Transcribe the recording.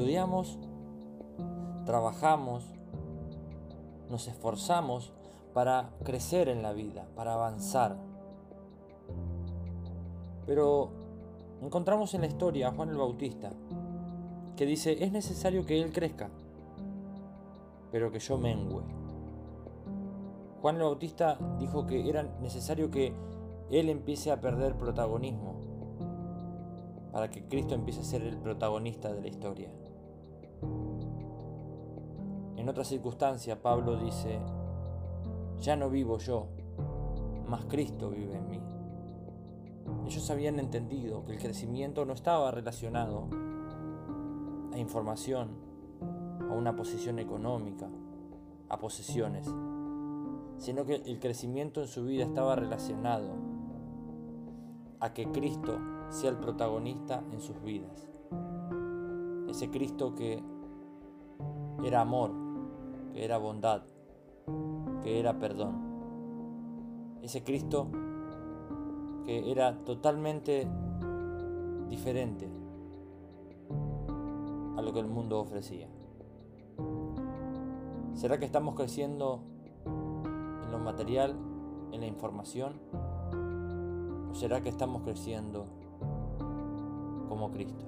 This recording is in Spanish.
estudiamos, trabajamos, nos esforzamos para crecer en la vida, para avanzar. Pero encontramos en la historia a Juan el Bautista, que dice, es necesario que Él crezca, pero que yo mengüe. Juan el Bautista dijo que era necesario que Él empiece a perder protagonismo, para que Cristo empiece a ser el protagonista de la historia. En otra circunstancia, Pablo dice, ya no vivo yo, mas Cristo vive en mí. Ellos habían entendido que el crecimiento no estaba relacionado a información, a una posición económica, a posesiones, sino que el crecimiento en su vida estaba relacionado a que Cristo sea el protagonista en sus vidas. Ese Cristo que era amor, que era bondad, que era perdón. Ese Cristo que era totalmente diferente a lo que el mundo ofrecía. ¿Será que estamos creciendo en lo material, en la información? ¿O será que estamos creciendo como Cristo?